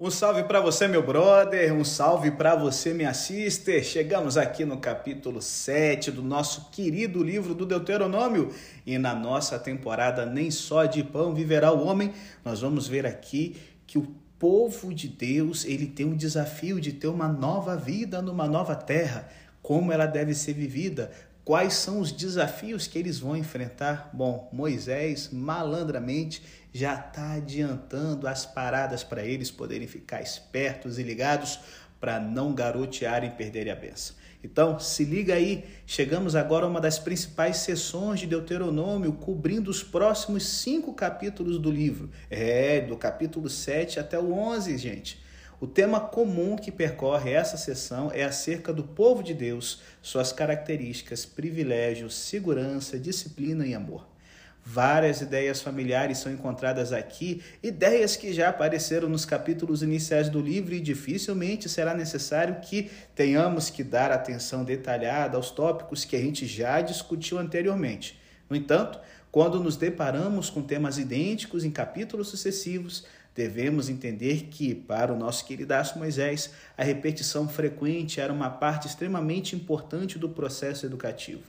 Um salve para você, meu brother, um salve para você, minha sister. Chegamos aqui no capítulo 7 do nosso querido livro do Deuteronômio. E na nossa temporada Nem só de pão viverá o homem, nós vamos ver aqui que o povo de Deus, ele tem um desafio de ter uma nova vida numa nova terra, como ela deve ser vivida, Quais são os desafios que eles vão enfrentar? Bom, Moisés malandramente já está adiantando as paradas para eles poderem ficar espertos e ligados para não garotearem e perderem a benção. Então, se liga aí, chegamos agora a uma das principais sessões de Deuteronômio, cobrindo os próximos cinco capítulos do livro. É, do capítulo 7 até o 11, gente. O tema comum que percorre essa sessão é acerca do povo de Deus, suas características, privilégios, segurança, disciplina e amor. Várias ideias familiares são encontradas aqui, ideias que já apareceram nos capítulos iniciais do livro e dificilmente será necessário que tenhamos que dar atenção detalhada aos tópicos que a gente já discutiu anteriormente. No entanto, quando nos deparamos com temas idênticos em capítulos sucessivos, devemos entender que, para o nosso queridaço Moisés, a repetição frequente era uma parte extremamente importante do processo educativo.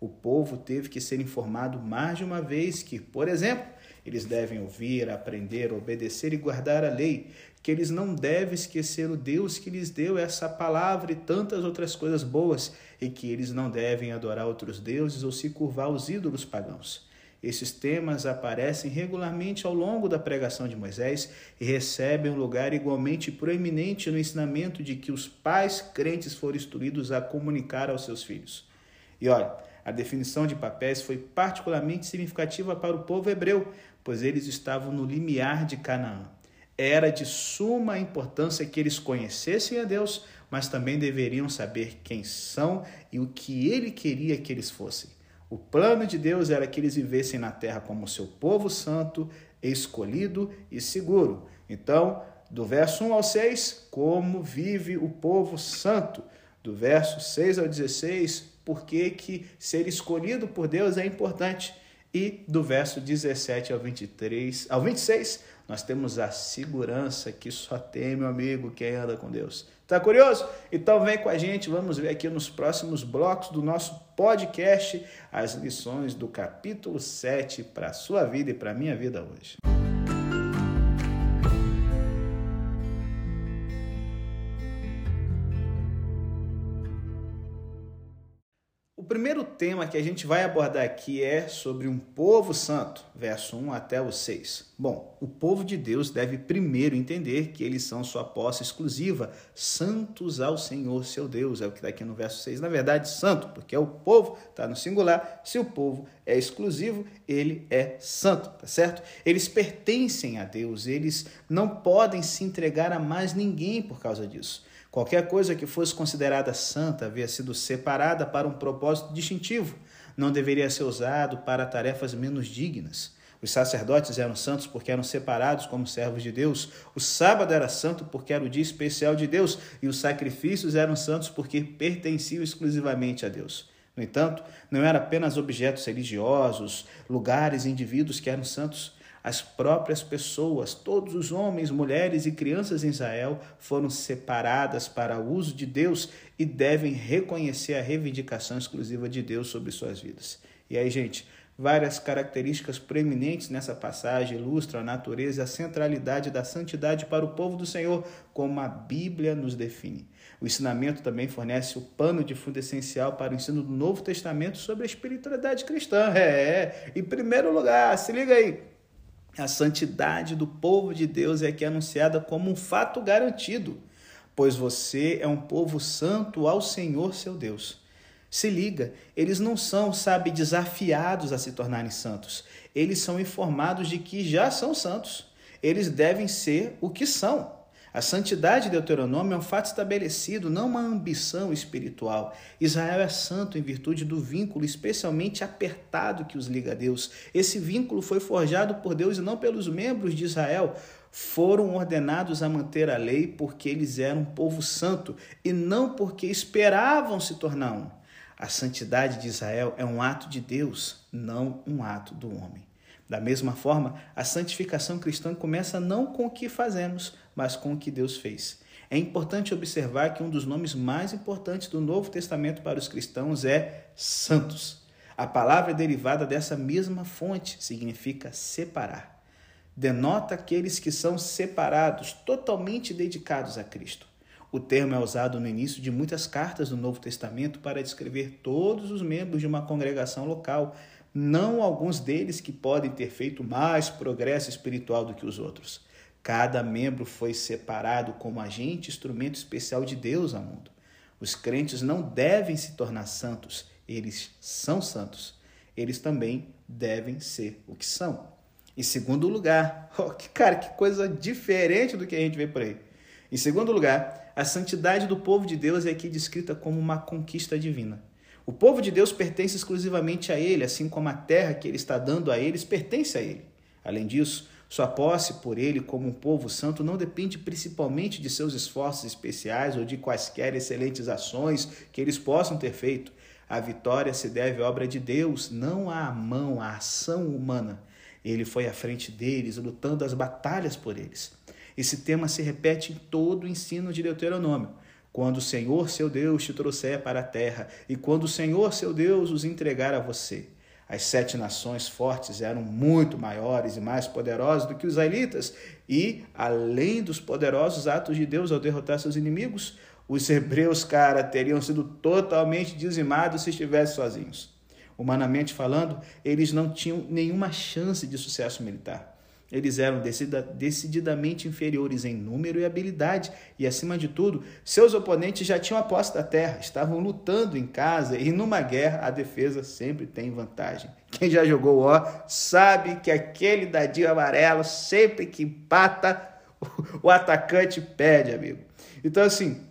O povo teve que ser informado mais de uma vez que, por exemplo, eles devem ouvir, aprender, obedecer e guardar a lei, que eles não devem esquecer o Deus que lhes deu essa palavra e tantas outras coisas boas, e que eles não devem adorar outros deuses ou se curvar aos ídolos pagãos. Esses temas aparecem regularmente ao longo da pregação de Moisés e recebem um lugar igualmente proeminente no ensinamento de que os pais crentes foram instruídos a comunicar aos seus filhos. E olha, a definição de papéis foi particularmente significativa para o povo hebreu, pois eles estavam no limiar de Canaã. Era de suma importância que eles conhecessem a Deus, mas também deveriam saber quem são e o que ele queria que eles fossem. O plano de Deus era que eles vivessem na terra como seu povo santo, escolhido e seguro. Então, do verso 1 ao 6, como vive o povo santo. Do verso 6 ao 16, por que, ser escolhido por Deus é importante. E do verso 17 ao 23, ao 26, nós temos a segurança que só tem, meu amigo, quem anda com Deus. Tá curioso? Então vem com a gente, vamos ver aqui nos próximos blocos do nosso podcast as lições do capítulo 7 para a sua vida e para a minha vida hoje. Primeiro tema que a gente vai abordar aqui é sobre um povo santo, verso 1 até o 6. Bom, o povo de Deus deve primeiro entender que eles são sua posse exclusiva, santos ao Senhor seu Deus, é o que está aqui no verso 6. Na verdade, santo, porque é o povo, está no singular. Se o povo é exclusivo, ele é santo, tá certo? Eles pertencem a Deus, eles não podem se entregar a mais ninguém por causa disso. Qualquer coisa que fosse considerada santa havia sido separada para um propósito distintivo, não deveria ser usado para tarefas menos dignas. Os sacerdotes eram santos porque eram separados como servos de Deus. O sábado era santo porque era o dia especial de Deus. E os sacrifícios eram santos porque pertenciam exclusivamente a Deus. No entanto, não eram apenas objetos religiosos, lugares indivíduos que eram santos. As próprias pessoas, todos os homens, mulheres e crianças em Israel foram separadas para o uso de Deus e devem reconhecer a reivindicação exclusiva de Deus sobre suas vidas. E aí, gente, várias características preeminentes nessa passagem ilustram a natureza e a centralidade da santidade para o povo do Senhor, como a Bíblia nos define. O ensinamento também fornece o pano de fundo essencial para o ensino do Novo Testamento sobre a espiritualidade cristã. É, em primeiro lugar, se liga aí. A santidade do povo de Deus é aqui anunciada como um fato garantido, pois você é um povo santo ao Senhor seu Deus. Se liga, eles não são, sabe, desafiados a se tornarem santos. Eles são informados de que já são santos. Eles devem ser o que são. A santidade de Deuteronômio é um fato estabelecido, não uma ambição espiritual. Israel é santo em virtude do vínculo especialmente apertado que os liga a Deus. Esse vínculo foi forjado por Deus e não pelos membros de Israel. Foram ordenados a manter a lei porque eles eram um povo santo e não porque esperavam se tornar um. A santidade de Israel é um ato de Deus, não um ato do homem. Da mesma forma, a santificação cristã começa não com o que fazemos, mas com o que Deus fez. É importante observar que um dos nomes mais importantes do Novo Testamento para os cristãos é santos. A palavra é derivada dessa mesma fonte, significa separar. Denota aqueles que são separados, totalmente dedicados a Cristo. O termo é usado no início de muitas cartas do Novo Testamento para descrever todos os membros de uma congregação local, não alguns deles que podem ter feito mais progresso espiritual do que os outros. Cada membro foi separado como agente, instrumento especial de Deus ao mundo. Os crentes não devem se tornar santos, eles são santos. Eles também devem ser o que são. Em segundo lugar, oh, que cara, que coisa diferente do que a gente vê por aí. Em segundo lugar, a santidade do povo de Deus é aqui descrita como uma conquista divina. O povo de Deus pertence exclusivamente a Ele, assim como a terra que Ele está dando a eles pertence a Ele. Além disso, sua posse por Ele como um povo santo não depende principalmente de seus esforços especiais ou de quaisquer excelentes ações que eles possam ter feito. A vitória se deve à obra de Deus, não à mão, à ação humana. Ele foi à frente deles, lutando as batalhas por eles. Esse tema se repete em todo o ensino de Deuteronômio. Quando o Senhor seu Deus te trouxer para a terra, e quando o Senhor seu Deus os entregar a você. As sete nações fortes eram muito maiores e mais poderosas do que os israelitas, e, além dos poderosos atos de Deus ao derrotar seus inimigos, os hebreus, cara, teriam sido totalmente dizimados se estivessem sozinhos. Humanamente falando, eles não tinham nenhuma chance de sucesso militar. Eles eram decididamente inferiores em número e habilidade, e acima de tudo, seus oponentes já tinham a posse da terra, estavam lutando em casa, e numa guerra a defesa sempre tem vantagem. Quem já jogou ó sabe que aquele dadinho amarelo, sempre que empata, o atacante perde, amigo. Então, assim,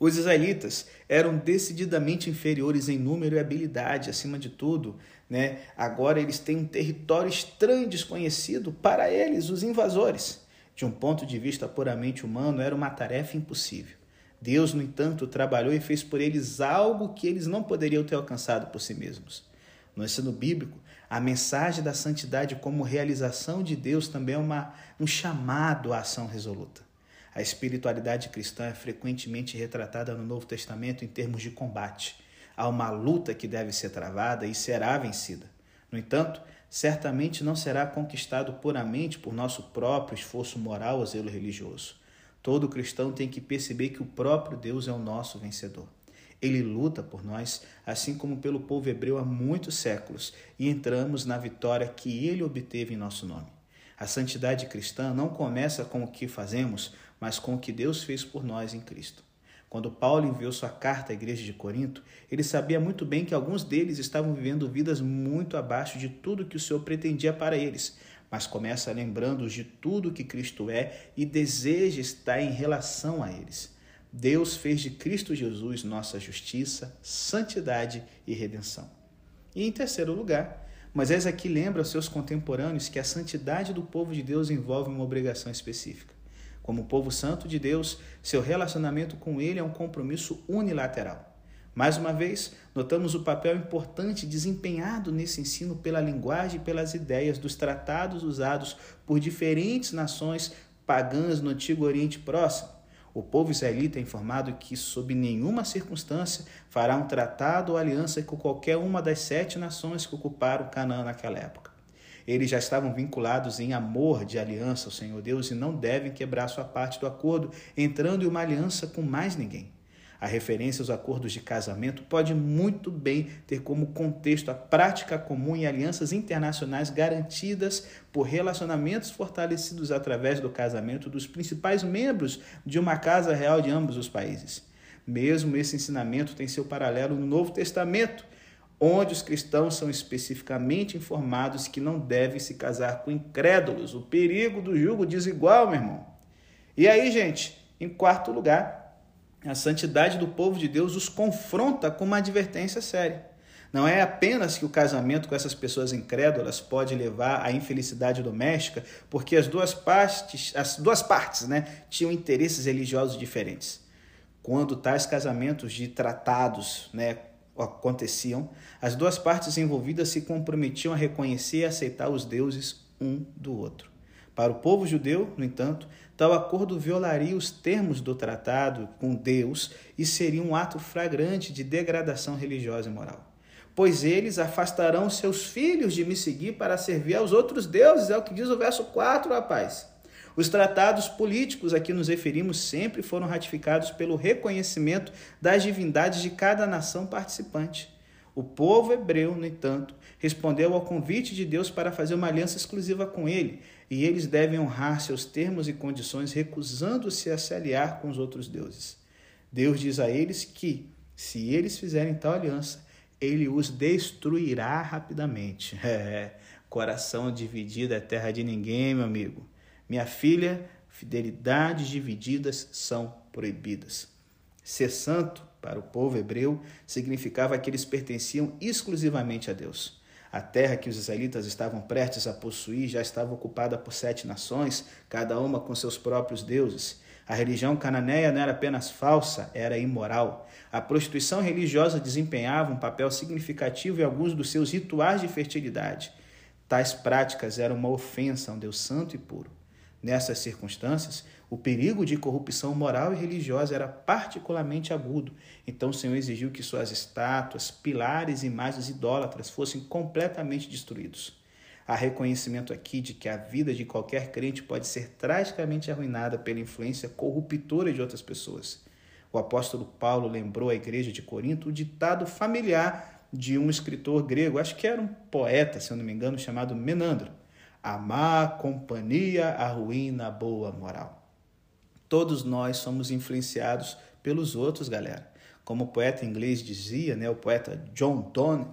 os israelitas eram decididamente inferiores em número e habilidade, acima de tudo. Né? Agora eles têm um território estranho desconhecido para eles, os invasores. De um ponto de vista puramente humano, era uma tarefa impossível. Deus, no entanto, trabalhou e fez por eles algo que eles não poderiam ter alcançado por si mesmos. No ensino bíblico, a mensagem da santidade como realização de Deus também é uma, um chamado à ação resoluta. A espiritualidade cristã é frequentemente retratada no Novo Testamento em termos de combate. Há uma luta que deve ser travada e será vencida. No entanto, certamente não será conquistado puramente por nosso próprio esforço moral ou zelo religioso. Todo cristão tem que perceber que o próprio Deus é o nosso vencedor. Ele luta por nós, assim como pelo povo hebreu há muitos séculos, e entramos na vitória que ele obteve em nosso nome. A santidade cristã não começa com o que fazemos, mas com o que Deus fez por nós em Cristo. Quando Paulo enviou sua carta à igreja de Corinto, ele sabia muito bem que alguns deles estavam vivendo vidas muito abaixo de tudo que o Senhor pretendia para eles, mas começa lembrando-os de tudo que Cristo é e deseja estar em relação a eles. Deus fez de Cristo Jesus nossa justiça, santidade e redenção. E em terceiro lugar, Moisés aqui lembra aos seus contemporâneos que a santidade do povo de Deus envolve uma obrigação específica. Como povo santo de Deus, seu relacionamento com Ele é um compromisso unilateral. Mais uma vez, notamos o papel importante desempenhado nesse ensino pela linguagem e pelas ideias dos tratados usados por diferentes nações pagãs no Antigo Oriente Próximo. O povo israelita é informado que, sob nenhuma circunstância, fará um tratado ou aliança com qualquer uma das sete nações que ocuparam Canaã naquela época. Eles já estavam vinculados em amor de aliança ao Senhor Deus e não devem quebrar sua parte do acordo, entrando em uma aliança com mais ninguém. A referência aos acordos de casamento pode muito bem ter como contexto a prática comum em alianças internacionais garantidas por relacionamentos fortalecidos através do casamento dos principais membros de uma casa real de ambos os países. Mesmo esse ensinamento tem seu paralelo no Novo Testamento, onde os cristãos são especificamente informados que não devem se casar com incrédulos. O perigo do jugo desigual, meu irmão. E aí, gente, em quarto lugar, a santidade do povo de Deus os confronta com uma advertência séria. Não é apenas que o casamento com essas pessoas incrédulas pode levar à infelicidade doméstica, porque as duas partes, as duas partes, né, tinham interesses religiosos diferentes. Quando tais casamentos de tratados, né, aconteciam, as duas partes envolvidas se comprometiam a reconhecer e aceitar os deuses um do outro. Para o povo judeu, no entanto, tal acordo violaria os termos do tratado com Deus e seria um ato flagrante de degradação religiosa e moral. Pois eles afastarão seus filhos de me seguir para servir aos outros deuses, é o que diz o verso 4, rapaz. Os tratados políticos a que nos referimos sempre foram ratificados pelo reconhecimento das divindades de cada nação participante. O povo hebreu, no entanto, respondeu ao convite de Deus para fazer uma aliança exclusiva com ele, e eles devem honrar seus termos e condições, recusando-se a se aliar com os outros deuses. Deus diz a eles que, se eles fizerem tal aliança, ele os destruirá rapidamente. É, coração dividido é terra de ninguém, meu amigo. Minha filha, fidelidades divididas são proibidas. Ser santo, para o povo hebreu, significava que eles pertenciam exclusivamente a Deus. A terra que os israelitas estavam prestes a possuir já estava ocupada por sete nações, cada uma com seus próprios deuses. A religião cananeia não era apenas falsa, era imoral. A prostituição religiosa desempenhava um papel significativo em alguns dos seus rituais de fertilidade. Tais práticas eram uma ofensa a um Deus santo e puro. Nessas circunstâncias, o perigo de corrupção moral e religiosa era particularmente agudo. Então o Senhor exigiu que suas estátuas, pilares e imagens idólatras fossem completamente destruídos. Há reconhecimento aqui de que a vida de qualquer crente pode ser tragicamente arruinada pela influência corruptora de outras pessoas. O apóstolo Paulo lembrou à igreja de Corinto o ditado familiar de um escritor grego, acho que era um poeta, se eu não me engano, chamado Menandro a má companhia arruína a boa moral. Todos nós somos influenciados pelos outros, galera. Como o poeta inglês dizia, né, o poeta John Donne,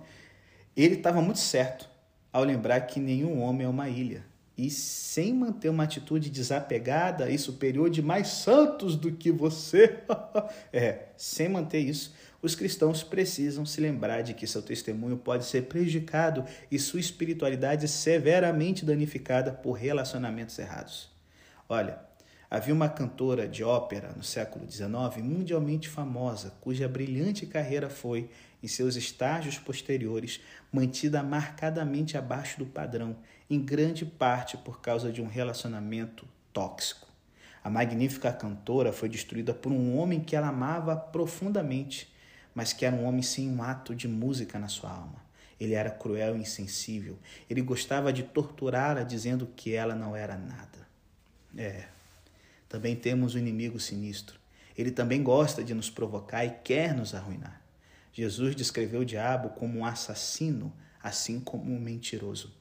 ele estava muito certo ao lembrar que nenhum homem é uma ilha. E sem manter uma atitude desapegada e superior de mais santos do que você, é, sem manter isso, os cristãos precisam se lembrar de que seu testemunho pode ser prejudicado e sua espiritualidade severamente danificada por relacionamentos errados. Olha, havia uma cantora de ópera no século XIX mundialmente famosa, cuja brilhante carreira foi, em seus estágios posteriores, mantida marcadamente abaixo do padrão, em grande parte por causa de um relacionamento tóxico. A magnífica cantora foi destruída por um homem que ela amava profundamente mas que era um homem sem um ato de música na sua alma. Ele era cruel e insensível. Ele gostava de torturá-la dizendo que ela não era nada. É. Também temos o um inimigo sinistro. Ele também gosta de nos provocar e quer nos arruinar. Jesus descreveu o diabo como um assassino, assim como um mentiroso.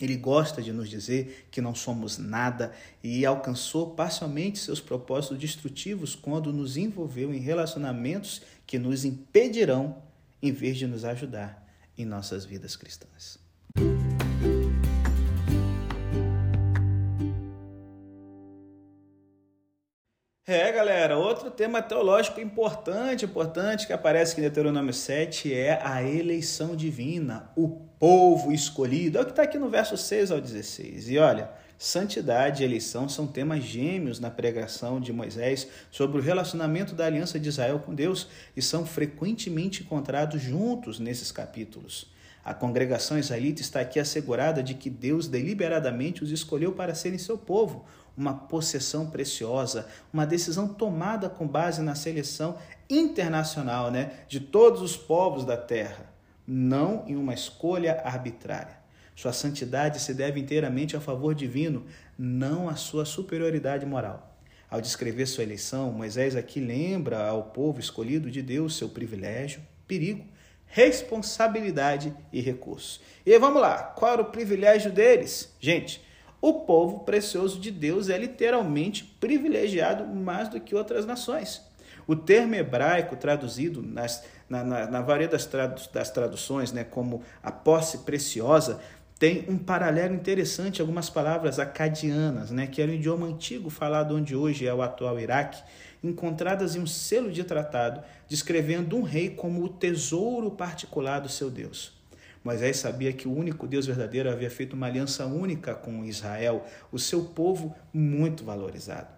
Ele gosta de nos dizer que não somos nada e alcançou parcialmente seus propósitos destrutivos quando nos envolveu em relacionamentos que nos impedirão em vez de nos ajudar em nossas vidas cristãs. Tema teológico importante, importante que aparece aqui em Deuteronômio 7 é a eleição divina, o povo escolhido. É o que está aqui no verso 6 ao 16. E olha, santidade e eleição são temas gêmeos na pregação de Moisés sobre o relacionamento da aliança de Israel com Deus e são frequentemente encontrados juntos nesses capítulos. A congregação israelita está aqui assegurada de que Deus deliberadamente os escolheu para serem seu povo, uma possessão preciosa, uma decisão tomada com base na seleção internacional né, de todos os povos da terra, não em uma escolha arbitrária. Sua santidade se deve inteiramente ao favor divino, não à sua superioridade moral. Ao descrever sua eleição, Moisés aqui lembra ao povo escolhido de Deus seu privilégio, perigo, responsabilidade e recurso. E vamos lá, qual era o privilégio deles? Gente, o povo precioso de Deus é literalmente privilegiado mais do que outras nações. O termo hebraico traduzido nas, na, na, na das, tradu das traduções né, como a posse preciosa tem um paralelo interessante, algumas palavras acadianas, né, que era um idioma antigo falado onde hoje é o atual Iraque, encontradas em um selo de tratado descrevendo um rei como o tesouro particular do seu Deus. Moisés sabia que o único Deus verdadeiro havia feito uma aliança única com Israel, o seu povo muito valorizado.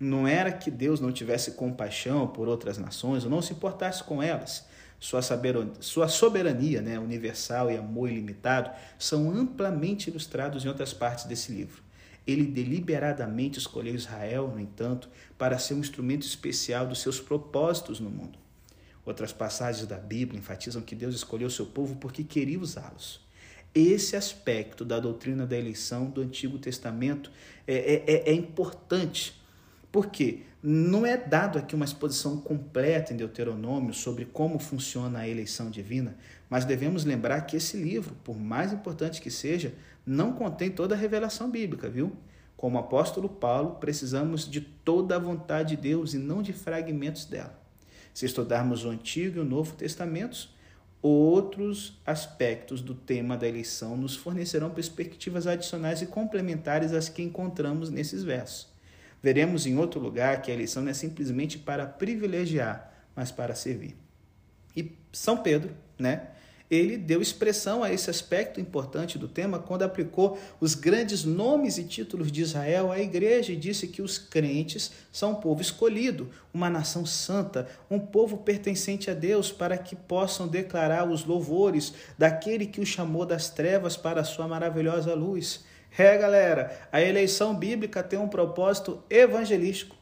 Não era que Deus não tivesse compaixão por outras nações ou não se importasse com elas. Sua soberania, sua soberania né, universal e amor ilimitado são amplamente ilustrados em outras partes desse livro. Ele deliberadamente escolheu Israel, no entanto, para ser um instrumento especial dos seus propósitos no mundo. Outras passagens da Bíblia enfatizam que Deus escolheu seu povo porque queria usá-los. Esse aspecto da doutrina da eleição do Antigo Testamento é, é, é, é importante, porque não é dado aqui uma exposição completa em Deuteronômio sobre como funciona a eleição divina, mas devemos lembrar que esse livro, por mais importante que seja, não contém toda a revelação bíblica, viu? Como apóstolo Paulo, precisamos de toda a vontade de Deus e não de fragmentos dela. Se estudarmos o Antigo e o Novo Testamentos, outros aspectos do tema da eleição nos fornecerão perspectivas adicionais e complementares às que encontramos nesses versos. Veremos em outro lugar que a eleição não é simplesmente para privilegiar, mas para servir. E São Pedro, né? Ele deu expressão a esse aspecto importante do tema quando aplicou os grandes nomes e títulos de Israel à igreja e disse que os crentes são um povo escolhido, uma nação santa, um povo pertencente a Deus para que possam declarar os louvores daquele que o chamou das trevas para a sua maravilhosa luz. É, galera, a eleição bíblica tem um propósito evangelístico.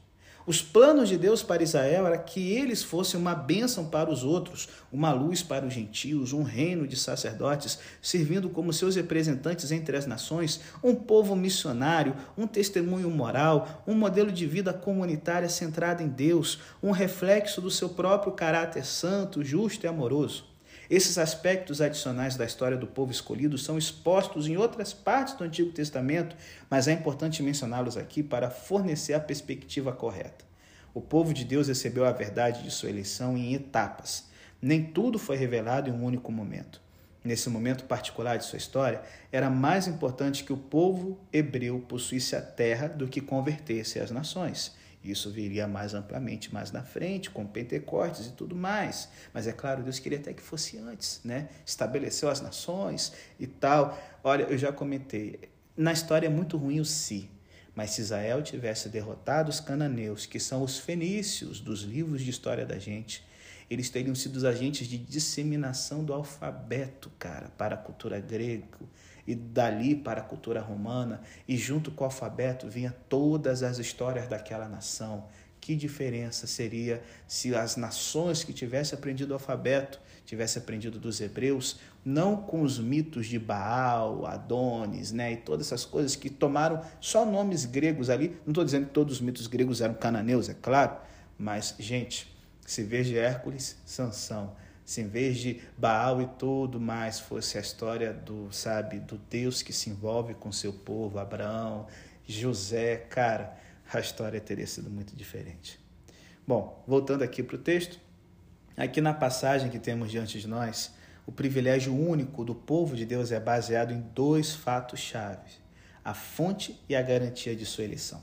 Os planos de Deus para Israel era que eles fossem uma bênção para os outros, uma luz para os gentios, um reino de sacerdotes, servindo como seus representantes entre as nações, um povo missionário, um testemunho moral, um modelo de vida comunitária centrado em Deus, um reflexo do seu próprio caráter santo, justo e amoroso. Esses aspectos adicionais da história do povo escolhido são expostos em outras partes do Antigo Testamento, mas é importante mencioná-los aqui para fornecer a perspectiva correta. O povo de Deus recebeu a verdade de sua eleição em etapas. Nem tudo foi revelado em um único momento. Nesse momento particular de sua história, era mais importante que o povo hebreu possuísse a terra do que convertesse as nações. Isso viria mais amplamente mais na frente, com Pentecostes e tudo mais. Mas é claro, Deus queria até que fosse antes, né? Estabeleceu as nações e tal. Olha, eu já comentei, na história é muito ruim o si. Mas se Israel tivesse derrotado os cananeus, que são os fenícios dos livros de história da gente, eles teriam sido os agentes de disseminação do alfabeto, cara, para a cultura grega e dali para a cultura romana, e junto com o alfabeto vinha todas as histórias daquela nação. Que diferença seria se as nações que tivessem aprendido o alfabeto tivessem aprendido dos hebreus, não com os mitos de Baal, Adonis, né, e todas essas coisas que tomaram só nomes gregos ali. Não estou dizendo que todos os mitos gregos eram cananeus, é claro, mas, gente, se veja Hércules, Sansão, se em vez de Baal e tudo mais fosse a história do, sabe, do Deus que se envolve com seu povo, Abraão, José, cara, a história teria sido muito diferente. Bom, voltando aqui para o texto, aqui na passagem que temos diante de nós, o privilégio único do povo de Deus é baseado em dois fatos chaves: a fonte e a garantia de sua eleição.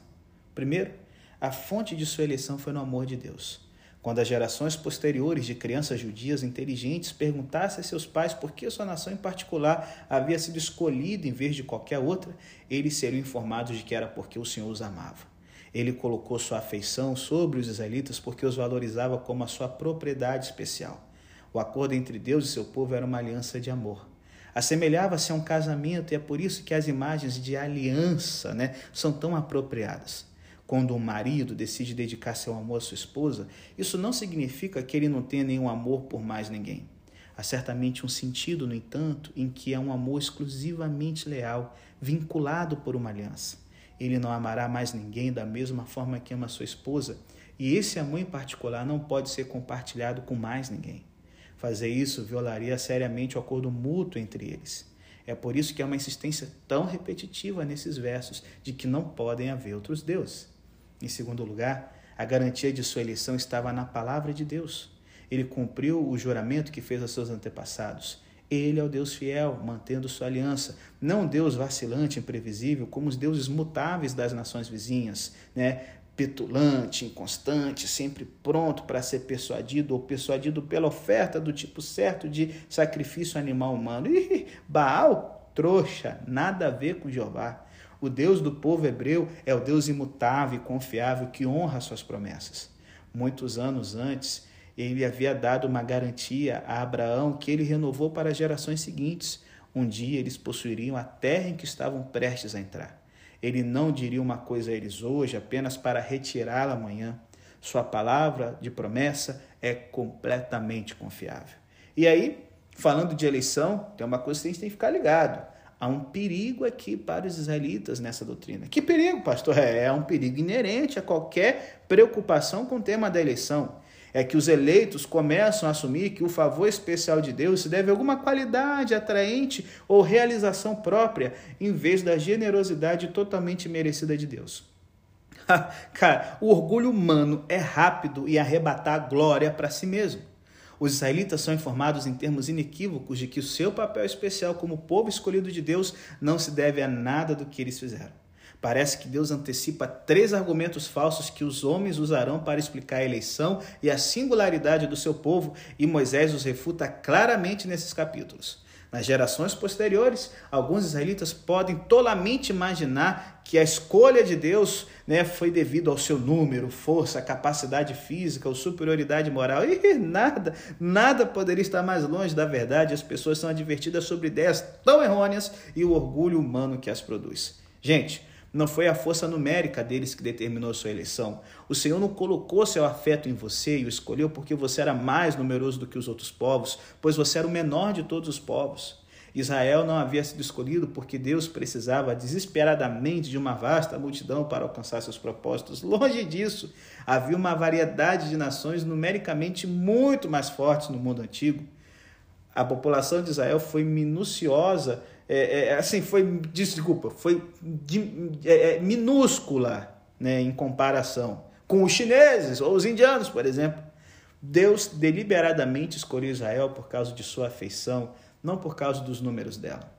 Primeiro, a fonte de sua eleição foi no amor de Deus. Quando as gerações posteriores de crianças judias inteligentes perguntassem a seus pais por que sua nação em particular havia sido escolhida em vez de qualquer outra, eles seriam informados de que era porque o Senhor os amava. Ele colocou sua afeição sobre os israelitas porque os valorizava como a sua propriedade especial. O acordo entre Deus e seu povo era uma aliança de amor. Assemelhava-se a um casamento e é por isso que as imagens de aliança né, são tão apropriadas. Quando um marido decide dedicar seu amor à sua esposa, isso não significa que ele não tenha nenhum amor por mais ninguém. Há certamente um sentido, no entanto, em que é um amor exclusivamente leal, vinculado por uma aliança. Ele não amará mais ninguém da mesma forma que ama sua esposa, e esse amor em particular não pode ser compartilhado com mais ninguém. Fazer isso violaria seriamente o acordo mútuo entre eles. É por isso que há uma insistência tão repetitiva nesses versos de que não podem haver outros deuses. Em segundo lugar, a garantia de sua eleição estava na palavra de Deus. Ele cumpriu o juramento que fez a seus antepassados. Ele é o Deus fiel, mantendo sua aliança, não um Deus vacilante, imprevisível, como os deuses mutáveis das nações vizinhas, né? petulante, inconstante, sempre pronto para ser persuadido ou persuadido pela oferta do tipo certo de sacrifício animal humano. Ih, Baal, trouxa, nada a ver com Jeová. O Deus do povo hebreu é o Deus imutável e confiável que honra suas promessas. Muitos anos antes, ele havia dado uma garantia a Abraão que ele renovou para as gerações seguintes. Um dia eles possuiriam a terra em que estavam prestes a entrar. Ele não diria uma coisa a eles hoje apenas para retirá-la amanhã. Sua palavra de promessa é completamente confiável. E aí, falando de eleição, tem uma coisa que a gente tem que ficar ligado. Há um perigo aqui para os israelitas nessa doutrina. Que perigo, pastor? É, é um perigo inerente a qualquer preocupação com o tema da eleição. É que os eleitos começam a assumir que o favor especial de Deus se deve a alguma qualidade atraente ou realização própria, em vez da generosidade totalmente merecida de Deus. Cara, o orgulho humano é rápido em arrebatar glória para si mesmo. Os israelitas são informados em termos inequívocos de que o seu papel especial como povo escolhido de Deus não se deve a nada do que eles fizeram. Parece que Deus antecipa três argumentos falsos que os homens usarão para explicar a eleição e a singularidade do seu povo, e Moisés os refuta claramente nesses capítulos. Nas gerações posteriores, alguns israelitas podem tolamente imaginar que a escolha de Deus né, foi devido ao seu número, força, capacidade física ou superioridade moral. E nada, nada poderia estar mais longe da verdade. As pessoas são advertidas sobre ideias tão errôneas e o orgulho humano que as produz. Gente, não foi a força numérica deles que determinou sua eleição. O Senhor não colocou seu afeto em você e o escolheu porque você era mais numeroso do que os outros povos, pois você era o menor de todos os povos. Israel não havia sido escolhido porque Deus precisava desesperadamente de uma vasta multidão para alcançar seus propósitos. Longe disso, havia uma variedade de nações numericamente muito mais fortes no mundo antigo. A população de Israel foi minuciosa é, é, assim, foi, desculpa, foi de, é, é, minúscula né, em comparação com os chineses ou os indianos, por exemplo. Deus deliberadamente escolheu Israel por causa de sua afeição, não por causa dos números dela.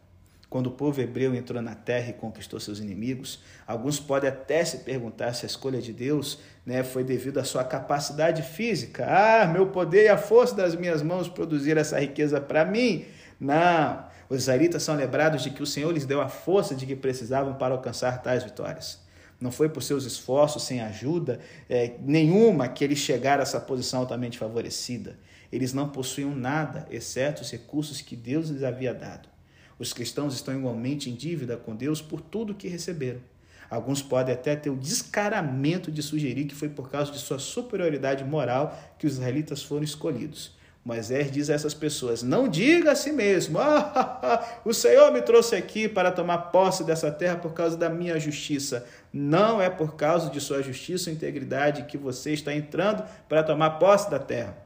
Quando o povo hebreu entrou na terra e conquistou seus inimigos, alguns podem até se perguntar se a escolha de Deus né, foi devido à sua capacidade física. Ah, meu poder e a força das minhas mãos produziram essa riqueza para mim. Não, os israelitas são lembrados de que o Senhor lhes deu a força de que precisavam para alcançar tais vitórias. Não foi por seus esforços, sem ajuda é, nenhuma, que eles chegaram a essa posição altamente favorecida. Eles não possuíam nada, exceto os recursos que Deus lhes havia dado. Os cristãos estão igualmente em dívida com Deus por tudo que receberam. Alguns podem até ter o descaramento de sugerir que foi por causa de sua superioridade moral que os israelitas foram escolhidos. Moisés diz a essas pessoas: Não diga a si mesmo, ah, o Senhor me trouxe aqui para tomar posse dessa terra por causa da minha justiça. Não é por causa de sua justiça e integridade que você está entrando para tomar posse da terra.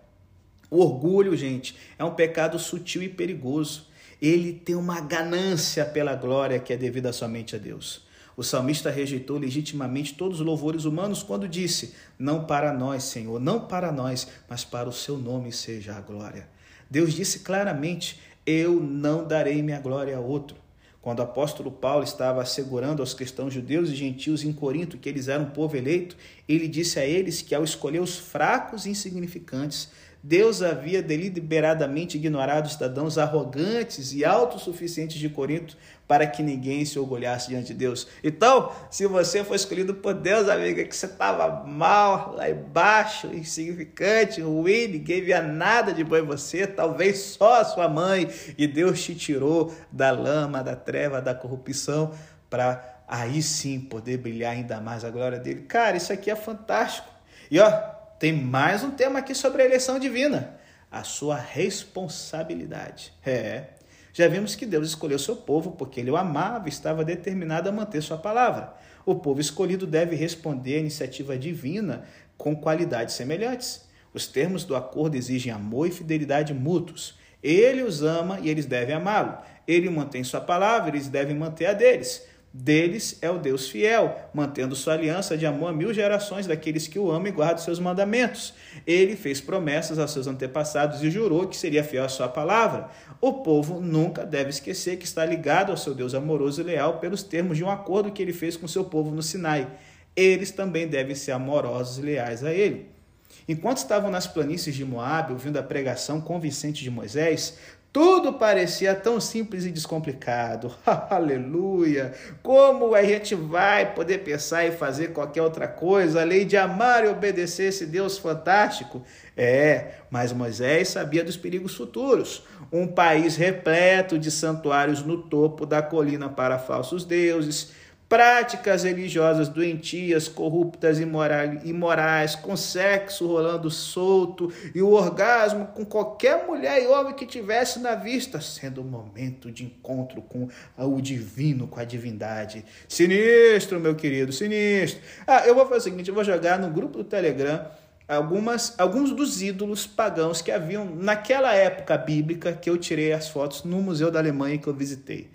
O orgulho, gente, é um pecado sutil e perigoso. Ele tem uma ganância pela glória que é devida somente a Deus. O salmista rejeitou legitimamente todos os louvores humanos quando disse: Não para nós, Senhor, não para nós, mas para o seu nome seja a glória. Deus disse claramente: Eu não darei minha glória a outro. Quando o apóstolo Paulo estava assegurando aos cristãos judeus e gentios em Corinto que eles eram um povo eleito, ele disse a eles que ao escolher os fracos e insignificantes, Deus havia deliberadamente ignorado os cidadãos arrogantes e autossuficientes de Corinto para que ninguém se orgulhasse diante de Deus. Então, se você foi escolhido por Deus, amiga, que você estava mal, lá embaixo, insignificante, ruim, ninguém via nada de bom em você, talvez só a sua mãe, e Deus te tirou da lama, da treva, da corrupção, para aí sim poder brilhar ainda mais a glória dele. Cara, isso aqui é fantástico. E ó, tem mais um tema aqui sobre a eleição divina. A sua responsabilidade. É. Já vimos que Deus escolheu seu povo porque ele o amava e estava determinado a manter sua palavra. O povo escolhido deve responder à iniciativa divina com qualidades semelhantes. Os termos do acordo exigem amor e fidelidade mútuos. Ele os ama e eles devem amá-lo. Ele mantém sua palavra, eles devem manter a deles. Deles é o Deus fiel, mantendo sua aliança de amor a mil gerações daqueles que o amam e guardam seus mandamentos. Ele fez promessas aos seus antepassados e jurou que seria fiel à sua palavra. O povo nunca deve esquecer que está ligado ao seu Deus amoroso e leal pelos termos de um acordo que ele fez com seu povo no Sinai. Eles também devem ser amorosos e leais a ele. Enquanto estavam nas planícies de Moabe, ouvindo a pregação convincente de Moisés, tudo parecia tão simples e descomplicado. Aleluia! Como a gente vai poder pensar em fazer qualquer outra coisa além de amar e obedecer esse Deus fantástico? É, mas Moisés sabia dos perigos futuros. Um país repleto de santuários no topo da colina para falsos deuses, práticas religiosas doentias, corruptas, imorais, com sexo rolando solto e o orgasmo com qualquer mulher e homem que tivesse na vista, sendo um momento de encontro com o divino, com a divindade. Sinistro, meu querido, sinistro. Ah, eu vou fazer o seguinte, eu vou jogar no grupo do Telegram algumas, alguns dos ídolos pagãos que haviam naquela época bíblica que eu tirei as fotos no Museu da Alemanha que eu visitei.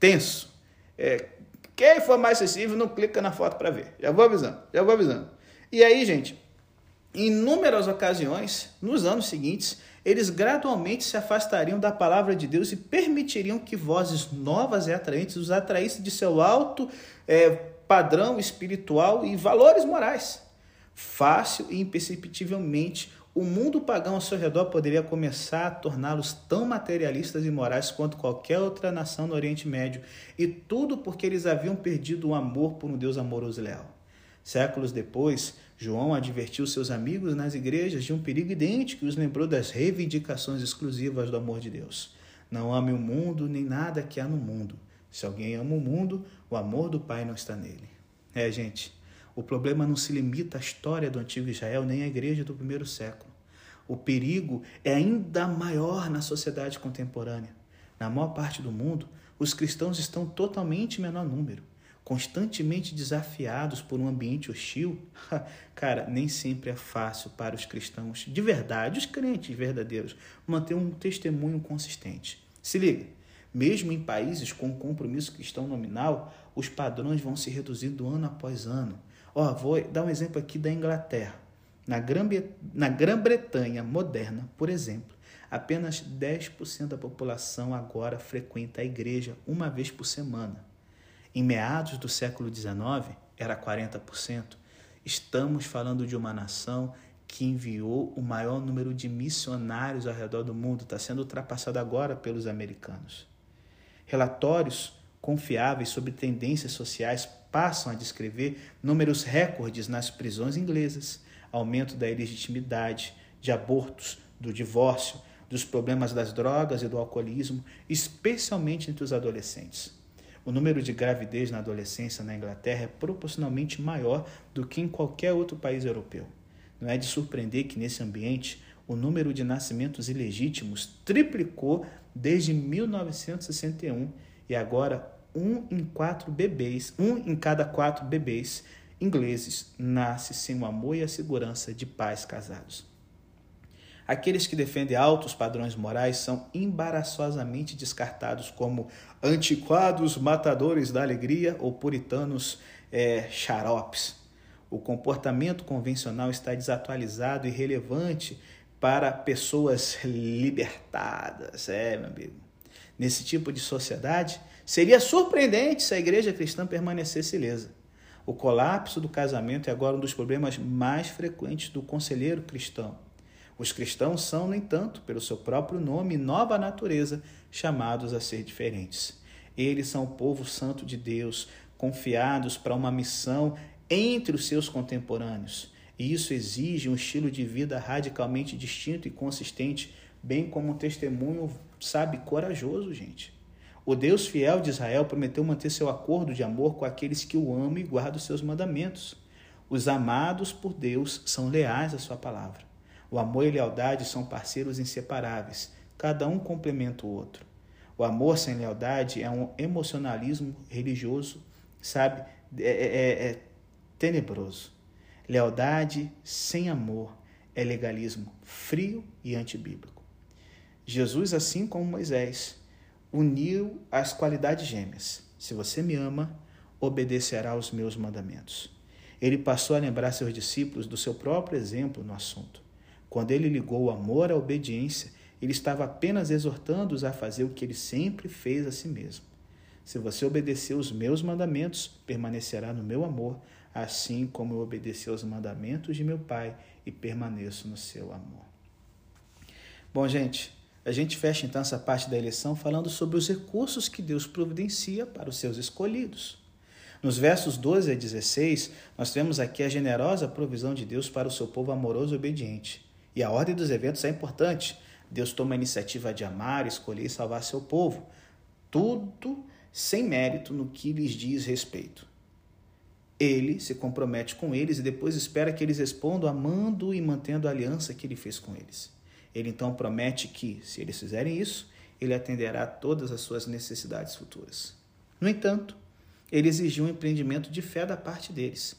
Tenso. É, quem for mais acessível, não clica na foto para ver. Já vou avisando, já vou avisando. E aí, gente, em inúmeras ocasiões, nos anos seguintes, eles gradualmente se afastariam da palavra de Deus e permitiriam que vozes novas e atraentes os atraíssem de seu alto é, padrão espiritual e valores morais. Fácil e imperceptivelmente, o mundo pagão ao seu redor poderia começar a torná-los tão materialistas e morais quanto qualquer outra nação no Oriente Médio, e tudo porque eles haviam perdido o amor por um Deus amoroso e leal. Séculos depois, João advertiu seus amigos nas igrejas de um perigo idêntico e os lembrou das reivindicações exclusivas do amor de Deus. Não ame o mundo nem nada que há no mundo. Se alguém ama o mundo, o amor do Pai não está nele. É, gente, o problema não se limita à história do antigo Israel nem à igreja do primeiro século. O perigo é ainda maior na sociedade contemporânea. Na maior parte do mundo, os cristãos estão totalmente em menor número, constantemente desafiados por um ambiente hostil. Cara, nem sempre é fácil para os cristãos de verdade, os crentes verdadeiros, manter um testemunho consistente. Se liga, mesmo em países com compromisso cristão nominal, os padrões vão se reduzindo ano após ano. Ó, vou dar um exemplo aqui da Inglaterra. Na Grã-Bretanha moderna, por exemplo, apenas 10% da população agora frequenta a igreja uma vez por semana. Em meados do século XIX, era 40%. Estamos falando de uma nação que enviou o maior número de missionários ao redor do mundo, está sendo ultrapassado agora pelos americanos. Relatórios confiáveis sobre tendências sociais passam a descrever números recordes nas prisões inglesas, aumento da ilegitimidade, de abortos, do divórcio, dos problemas das drogas e do alcoolismo, especialmente entre os adolescentes. O número de gravidez na adolescência na Inglaterra é proporcionalmente maior do que em qualquer outro país europeu. Não é de surpreender que, nesse ambiente, o número de nascimentos ilegítimos triplicou desde 1961 e agora um em quatro bebês, um em cada quatro bebês ingleses nasce sem o amor e a segurança de pais casados. Aqueles que defendem altos padrões morais são embaraçosamente descartados como antiquados matadores da alegria ou puritanos é, xaropes. O comportamento convencional está desatualizado e relevante para pessoas libertadas. É, meu amigo. Nesse tipo de sociedade, Seria surpreendente se a igreja cristã permanecesse ilesa. O colapso do casamento é agora um dos problemas mais frequentes do conselheiro cristão. Os cristãos são, no entanto, pelo seu próprio nome e nova natureza, chamados a ser diferentes. Eles são o povo santo de Deus, confiados para uma missão entre os seus contemporâneos. E isso exige um estilo de vida radicalmente distinto e consistente, bem como um testemunho, sabe, corajoso, gente. O Deus fiel de Israel prometeu manter seu acordo de amor com aqueles que o amam e guardam os seus mandamentos. Os amados por Deus são leais à sua palavra. O amor e a lealdade são parceiros inseparáveis. Cada um complementa o outro. O amor sem lealdade é um emocionalismo religioso, sabe? É, é, é, é tenebroso. Lealdade sem amor é legalismo frio e antibíblico. Jesus, assim como Moisés, uniu as qualidades gêmeas. Se você me ama, obedecerá aos meus mandamentos. Ele passou a lembrar seus discípulos do seu próprio exemplo no assunto. Quando ele ligou o amor à obediência, ele estava apenas exortando-os a fazer o que ele sempre fez a si mesmo. Se você obedecer os meus mandamentos, permanecerá no meu amor, assim como eu obedeci aos mandamentos de meu Pai e permaneço no seu amor. Bom, gente, a gente fecha então essa parte da eleição falando sobre os recursos que Deus providencia para os seus escolhidos. Nos versos 12 a 16, nós temos aqui a generosa provisão de Deus para o seu povo amoroso e obediente. E a ordem dos eventos é importante. Deus toma a iniciativa de amar, escolher e salvar seu povo. Tudo sem mérito no que lhes diz respeito. Ele se compromete com eles e depois espera que eles respondam amando e mantendo a aliança que ele fez com eles. Ele então promete que, se eles fizerem isso, ele atenderá todas as suas necessidades futuras. No entanto, ele exigiu um empreendimento de fé da parte deles.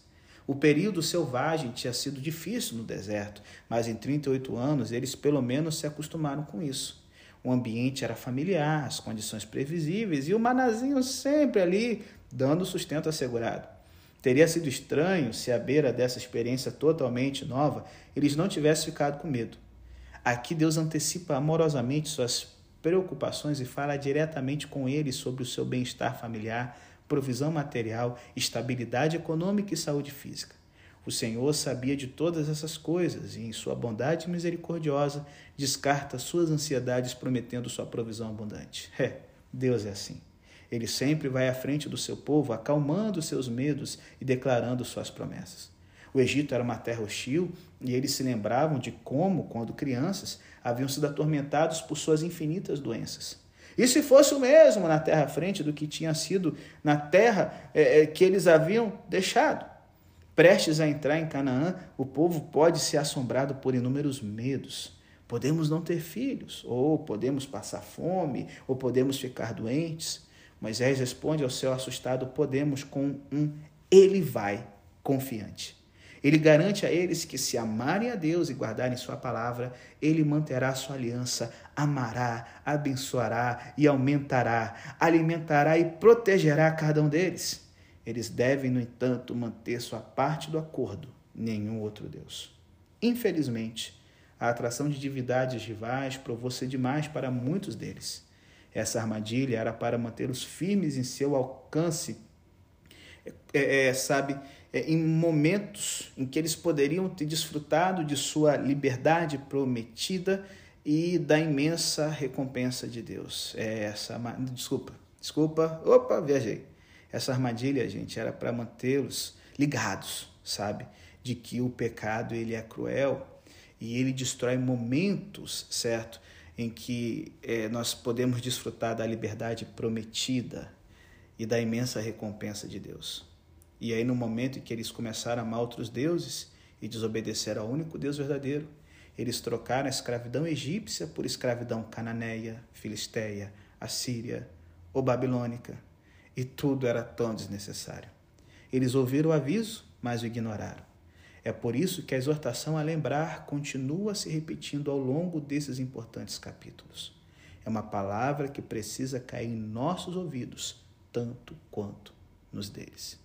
O período selvagem tinha sido difícil no deserto, mas em 38 anos eles pelo menos se acostumaram com isso. O ambiente era familiar, as condições previsíveis e o manazinho sempre ali dando sustento assegurado. Teria sido estranho se, à beira dessa experiência totalmente nova, eles não tivessem ficado com medo. Aqui Deus antecipa amorosamente suas preocupações e fala diretamente com eles sobre o seu bem-estar familiar, provisão material, estabilidade econômica e saúde física. O Senhor sabia de todas essas coisas e, em sua bondade misericordiosa, descarta suas ansiedades, prometendo sua provisão abundante. É, Deus é assim. Ele sempre vai à frente do seu povo, acalmando seus medos e declarando suas promessas. O Egito era uma terra hostil e eles se lembravam de como, quando crianças, haviam sido atormentados por suas infinitas doenças. E se fosse o mesmo na terra frente do que tinha sido na terra é, é, que eles haviam deixado? Prestes a entrar em Canaã, o povo pode ser assombrado por inúmeros medos. Podemos não ter filhos, ou podemos passar fome, ou podemos ficar doentes. Moisés responde ao céu assustado: podemos com um ele vai confiante. Ele garante a eles que, se amarem a Deus e guardarem Sua palavra, Ele manterá Sua aliança, amará, abençoará e aumentará, alimentará e protegerá cada um deles. Eles devem, no entanto, manter sua parte do acordo, nenhum outro Deus. Infelizmente, a atração de divindades rivais provou ser demais para muitos deles. Essa armadilha era para mantê-los firmes em seu alcance, é, é, sabe, em momentos em que eles poderiam ter desfrutado de sua liberdade prometida e da imensa recompensa de Deus. É essa, desculpa, desculpa, opa, viajei. Essa armadilha, gente, era para mantê-los ligados, sabe, de que o pecado ele é cruel e ele destrói momentos, certo, em que é, nós podemos desfrutar da liberdade prometida e da imensa recompensa de Deus. E aí, no momento em que eles começaram a amar outros deuses e desobedeceram ao único Deus verdadeiro, eles trocaram a escravidão egípcia por escravidão cananeia, filisteia, assíria ou babilônica. E tudo era tão desnecessário. Eles ouviram o aviso, mas o ignoraram. É por isso que a exortação a lembrar continua se repetindo ao longo desses importantes capítulos. É uma palavra que precisa cair em nossos ouvidos, tanto quanto nos deles.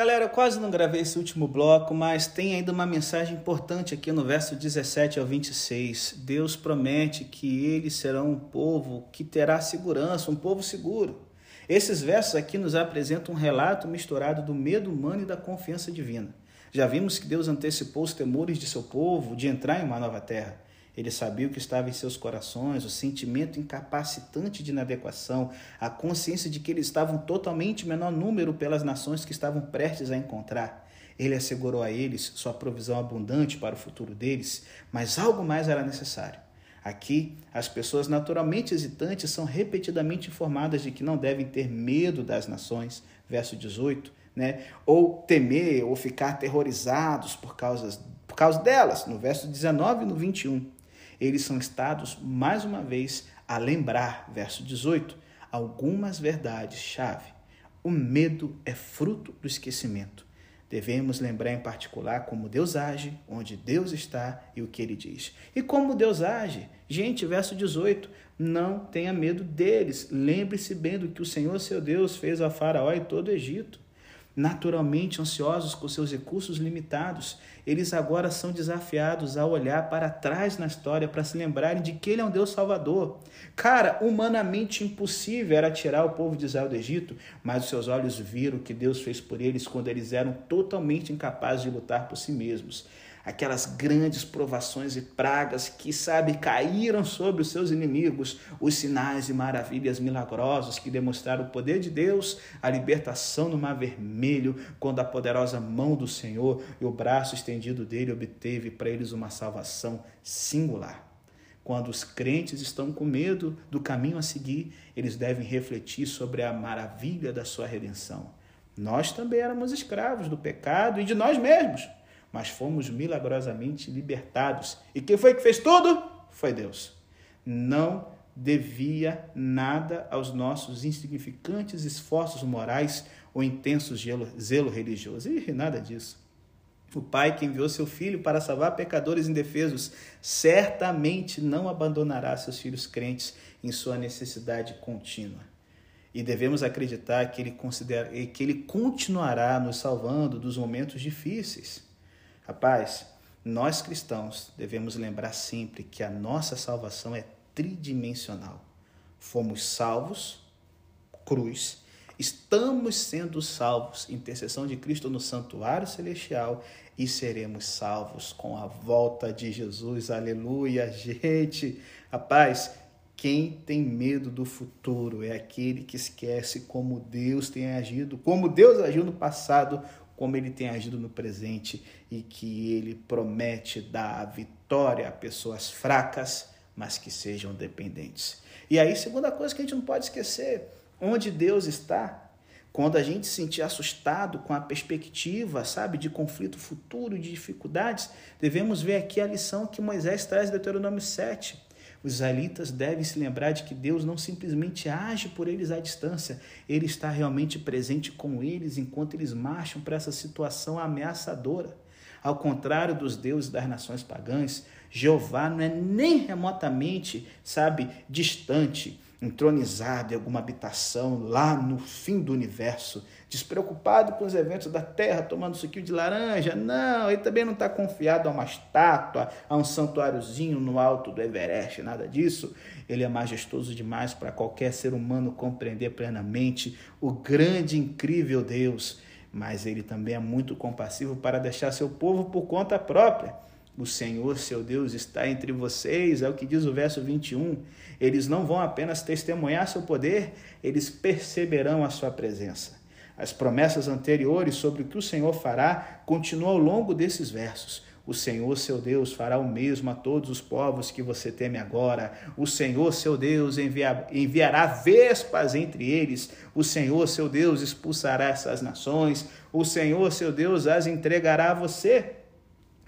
Galera, eu quase não gravei esse último bloco, mas tem ainda uma mensagem importante aqui no verso 17 ao 26. Deus promete que eles serão um povo que terá segurança, um povo seguro. Esses versos aqui nos apresentam um relato misturado do medo humano e da confiança divina. Já vimos que Deus antecipou os temores de seu povo de entrar em uma nova terra. Ele sabia o que estava em seus corações, o sentimento incapacitante de inadequação, a consciência de que eles estavam totalmente menor número pelas nações que estavam prestes a encontrar. Ele assegurou a eles sua provisão abundante para o futuro deles, mas algo mais era necessário. Aqui, as pessoas naturalmente hesitantes são repetidamente informadas de que não devem ter medo das nações, verso 18, né? ou temer ou ficar aterrorizados por causa, por causa delas, no verso 19 e no 21 eles são estados, mais uma vez, a lembrar, verso 18, algumas verdades-chave. O medo é fruto do esquecimento. Devemos lembrar em particular como Deus age, onde Deus está e o que ele diz. E como Deus age? Gente, verso 18: não tenha medo deles. Lembre-se bem do que o Senhor seu Deus fez a Faraó e todo o Egito naturalmente ansiosos com seus recursos limitados, eles agora são desafiados a olhar para trás na história para se lembrarem de que ele é um Deus salvador. Cara, humanamente impossível era tirar o povo de Israel do Egito, mas os seus olhos viram o que Deus fez por eles quando eles eram totalmente incapazes de lutar por si mesmos aquelas grandes provações e pragas que, sabe, caíram sobre os seus inimigos, os sinais e maravilhas milagrosos que demonstraram o poder de Deus, a libertação no Mar Vermelho, quando a poderosa mão do Senhor e o braço estendido dele obteve para eles uma salvação singular. Quando os crentes estão com medo do caminho a seguir, eles devem refletir sobre a maravilha da sua redenção. Nós também éramos escravos do pecado e de nós mesmos, mas fomos milagrosamente libertados. E quem foi que fez tudo? Foi Deus. Não devia nada aos nossos insignificantes esforços morais ou intenso zelo, zelo religioso. E nada disso. O Pai que enviou seu Filho para salvar pecadores indefesos certamente não abandonará seus filhos crentes em sua necessidade contínua. E devemos acreditar que ele, considera, que ele continuará nos salvando dos momentos difíceis. Rapaz, nós cristãos devemos lembrar sempre que a nossa salvação é tridimensional. Fomos salvos, cruz, estamos sendo salvos, intercessão de Cristo no santuário celestial e seremos salvos com a volta de Jesus. Aleluia, gente. Rapaz, quem tem medo do futuro é aquele que esquece como Deus tem agido, como Deus agiu no passado, como ele tem agido no presente e que ele promete dar a vitória a pessoas fracas, mas que sejam dependentes. E aí, segunda coisa que a gente não pode esquecer, onde Deus está, quando a gente se sentir assustado com a perspectiva, sabe, de conflito futuro, de dificuldades, devemos ver aqui a lição que Moisés traz em Deuteronômio 7. Os israelitas devem se lembrar de que Deus não simplesmente age por eles à distância, ele está realmente presente com eles enquanto eles marcham para essa situação ameaçadora. Ao contrário dos deuses das nações pagãs, Jeová não é nem remotamente, sabe, distante entronizado em alguma habitação lá no fim do universo, despreocupado com os eventos da terra, tomando suquinho de laranja. Não, ele também não está confiado a uma estátua, a um santuáriozinho no alto do Everest, nada disso. Ele é majestoso demais para qualquer ser humano compreender plenamente o grande incrível Deus. Mas ele também é muito compassivo para deixar seu povo por conta própria. O Senhor, seu Deus, está entre vocês, é o que diz o verso 21. Eles não vão apenas testemunhar seu poder, eles perceberão a sua presença. As promessas anteriores sobre o que o Senhor fará continuam ao longo desses versos. O Senhor, seu Deus, fará o mesmo a todos os povos que você teme agora. O Senhor, seu Deus, envia, enviará vespas entre eles. O Senhor, seu Deus, expulsará essas nações. O Senhor, seu Deus, as entregará a você.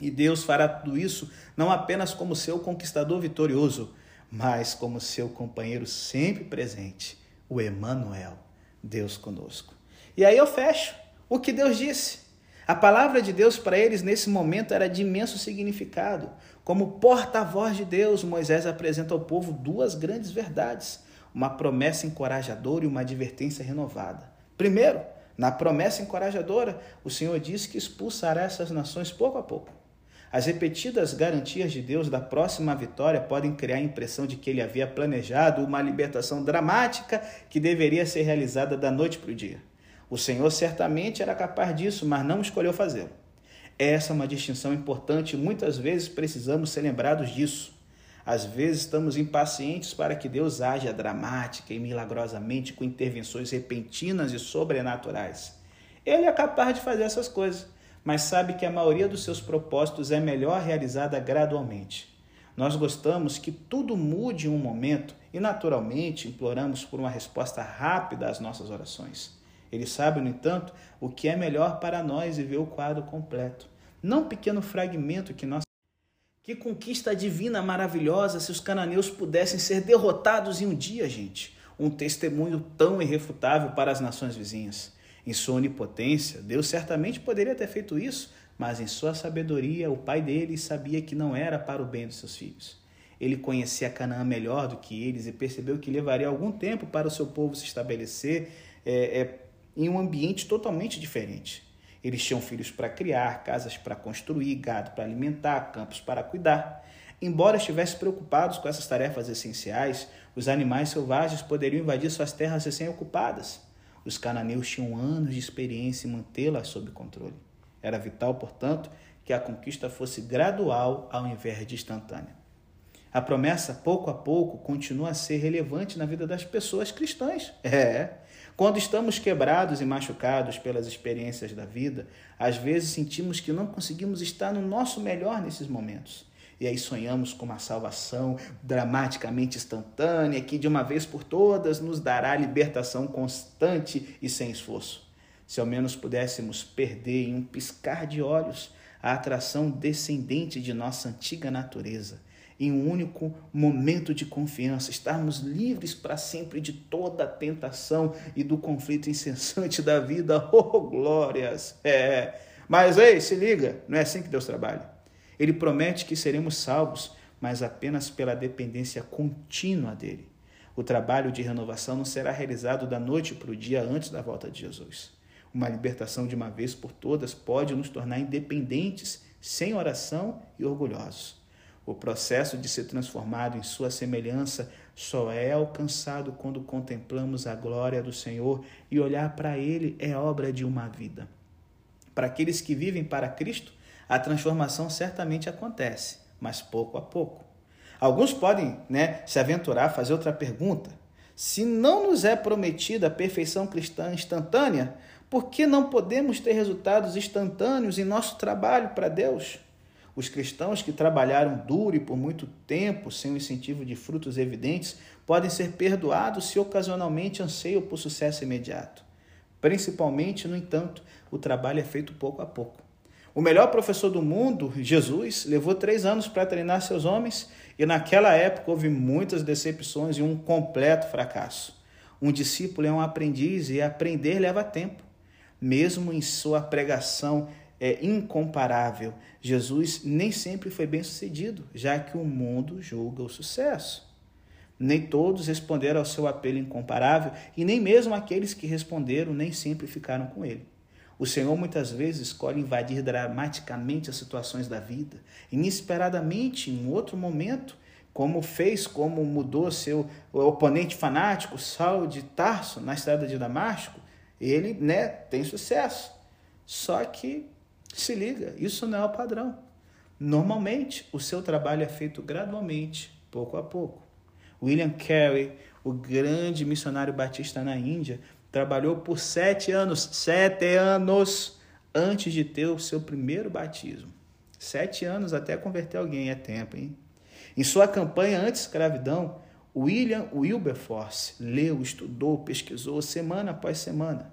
E Deus fará tudo isso não apenas como seu conquistador vitorioso, mas como seu companheiro sempre presente, o Emanuel, Deus conosco. E aí eu fecho o que Deus disse. A palavra de Deus para eles nesse momento era de imenso significado. Como porta-voz de Deus, Moisés apresenta ao povo duas grandes verdades: uma promessa encorajadora e uma advertência renovada. Primeiro, na promessa encorajadora, o Senhor diz que expulsará essas nações pouco a pouco. As repetidas garantias de Deus da próxima vitória podem criar a impressão de que ele havia planejado uma libertação dramática que deveria ser realizada da noite para o dia. O Senhor certamente era capaz disso, mas não escolheu fazê-lo. Essa é uma distinção importante e muitas vezes precisamos ser lembrados disso. Às vezes estamos impacientes para que Deus haja dramática e milagrosamente com intervenções repentinas e sobrenaturais. Ele é capaz de fazer essas coisas, mas sabe que a maioria dos seus propósitos é melhor realizada gradualmente. Nós gostamos que tudo mude em um momento e, naturalmente, imploramos por uma resposta rápida às nossas orações. Ele sabe, no entanto, o que é melhor para nós e vê o quadro completo. Não um pequeno fragmento que nós. Que conquista divina maravilhosa se os cananeus pudessem ser derrotados em um dia, gente. Um testemunho tão irrefutável para as nações vizinhas. Em sua onipotência, Deus certamente poderia ter feito isso, mas em sua sabedoria, o pai deles sabia que não era para o bem dos seus filhos. Ele conhecia Canaã melhor do que eles e percebeu que levaria algum tempo para o seu povo se estabelecer é, é, em um ambiente totalmente diferente. Eles tinham filhos para criar, casas para construir, gado para alimentar, campos para cuidar. Embora estivessem preocupados com essas tarefas essenciais, os animais selvagens poderiam invadir suas terras recém-ocupadas. Os cananeus tinham anos de experiência em mantê-las sob controle. Era vital, portanto, que a conquista fosse gradual ao invés de instantânea. A promessa, pouco a pouco, continua a ser relevante na vida das pessoas cristãs. É. Quando estamos quebrados e machucados pelas experiências da vida, às vezes sentimos que não conseguimos estar no nosso melhor nesses momentos. E aí sonhamos com uma salvação dramaticamente instantânea que de uma vez por todas nos dará libertação constante e sem esforço. Se ao menos pudéssemos perder em um piscar de olhos a atração descendente de nossa antiga natureza em um único momento de confiança, estarmos livres para sempre de toda a tentação e do conflito incessante da vida. Oh, glórias! É. Mas ei, se liga, não é assim que Deus trabalha. Ele promete que seremos salvos, mas apenas pela dependência contínua dele. O trabalho de renovação não será realizado da noite para o dia antes da volta de Jesus. Uma libertação de uma vez por todas pode nos tornar independentes, sem oração e orgulhosos. O processo de ser transformado em sua semelhança só é alcançado quando contemplamos a glória do Senhor e olhar para Ele é obra de uma vida. Para aqueles que vivem para Cristo, a transformação certamente acontece, mas pouco a pouco. Alguns podem né, se aventurar a fazer outra pergunta. Se não nos é prometida a perfeição cristã instantânea, por que não podemos ter resultados instantâneos em nosso trabalho para Deus? Os cristãos que trabalharam duro e por muito tempo sem o incentivo de frutos evidentes podem ser perdoados se ocasionalmente anseiam por sucesso imediato. Principalmente, no entanto, o trabalho é feito pouco a pouco. O melhor professor do mundo, Jesus, levou três anos para treinar seus homens e naquela época houve muitas decepções e um completo fracasso. Um discípulo é um aprendiz e aprender leva tempo. Mesmo em sua pregação é incomparável. Jesus nem sempre foi bem sucedido, já que o mundo julga o sucesso. Nem todos responderam ao seu apelo incomparável, e nem mesmo aqueles que responderam nem sempre ficaram com ele. O Senhor muitas vezes escolhe invadir dramaticamente as situações da vida, inesperadamente, em outro momento, como fez, como mudou seu oponente fanático, Saul de Tarso, na estrada de Damasco. Ele né, tem sucesso. Só que se liga, isso não é o padrão. Normalmente, o seu trabalho é feito gradualmente, pouco a pouco. William Carey, o grande missionário batista na Índia, trabalhou por sete anos, sete anos, antes de ter o seu primeiro batismo. Sete anos até converter alguém é tempo, hein? Em sua campanha anti-escravidão, William Wilberforce leu, estudou, pesquisou semana após semana.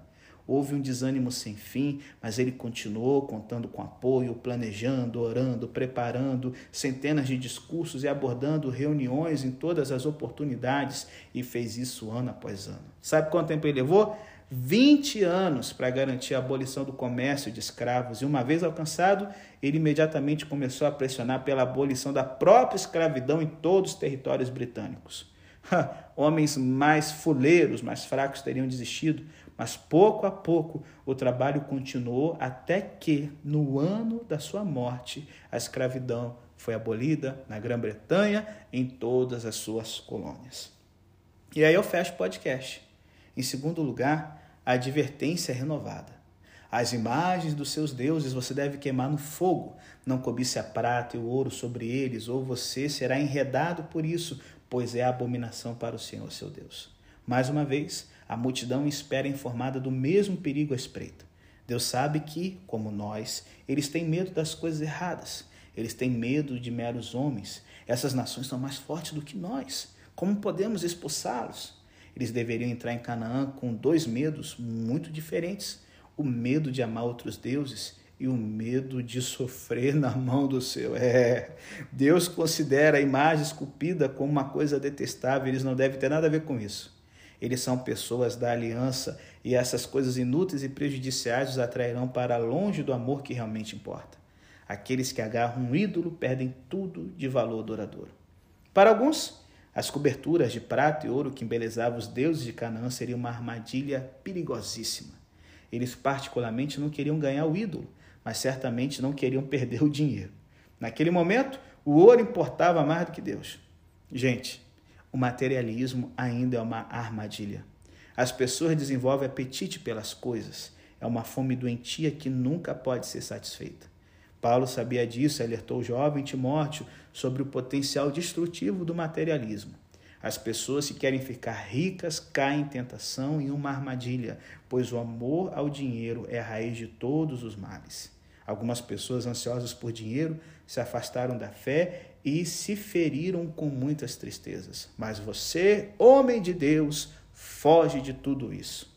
Houve um desânimo sem fim, mas ele continuou contando com apoio, planejando, orando, preparando centenas de discursos e abordando reuniões em todas as oportunidades e fez isso ano após ano. Sabe quanto tempo ele levou? 20 anos para garantir a abolição do comércio de escravos, e uma vez alcançado, ele imediatamente começou a pressionar pela abolição da própria escravidão em todos os territórios britânicos. Homens mais fuleiros, mais fracos teriam desistido, mas pouco a pouco o trabalho continuou até que, no ano da sua morte, a escravidão foi abolida na Grã-Bretanha, em todas as suas colônias. E aí eu fecho o podcast. Em segundo lugar, a advertência renovada. As imagens dos seus deuses você deve queimar no fogo. Não cobice a prata e o ouro sobre eles, ou você será enredado por isso, pois é abominação para o Senhor seu Deus. Mais uma vez, a multidão espera informada do mesmo perigo à espreita. Deus sabe que, como nós, eles têm medo das coisas erradas. Eles têm medo de meros homens. Essas nações são mais fortes do que nós. Como podemos expulsá-los? Eles deveriam entrar em Canaã com dois medos muito diferentes: o medo de amar outros deuses e o medo de sofrer na mão do seu. É, Deus considera a imagem esculpida como uma coisa detestável, eles não devem ter nada a ver com isso. Eles são pessoas da aliança e essas coisas inúteis e prejudiciais os atrairão para longe do amor que realmente importa. Aqueles que agarram um ídolo perdem tudo de valor duradouro. Para alguns, as coberturas de prata e ouro que embelezavam os deuses de Canaã seriam uma armadilha perigosíssima. Eles particularmente não queriam ganhar o ídolo, mas certamente não queriam perder o dinheiro. Naquele momento, o ouro importava mais do que Deus. Gente, o materialismo ainda é uma armadilha. As pessoas desenvolvem apetite pelas coisas. É uma fome doentia que nunca pode ser satisfeita. Paulo sabia disso e alertou o jovem Timóteo sobre o potencial destrutivo do materialismo. As pessoas que querem ficar ricas caem em tentação e uma armadilha, pois o amor ao dinheiro é a raiz de todos os males. Algumas pessoas ansiosas por dinheiro se afastaram da fé e se feriram com muitas tristezas. Mas você, homem de Deus, foge de tudo isso.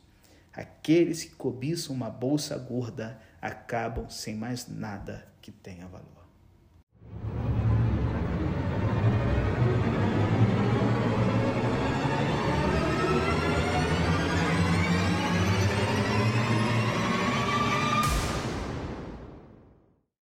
Aqueles que cobiçam uma bolsa gorda acabam sem mais nada que tenha valor.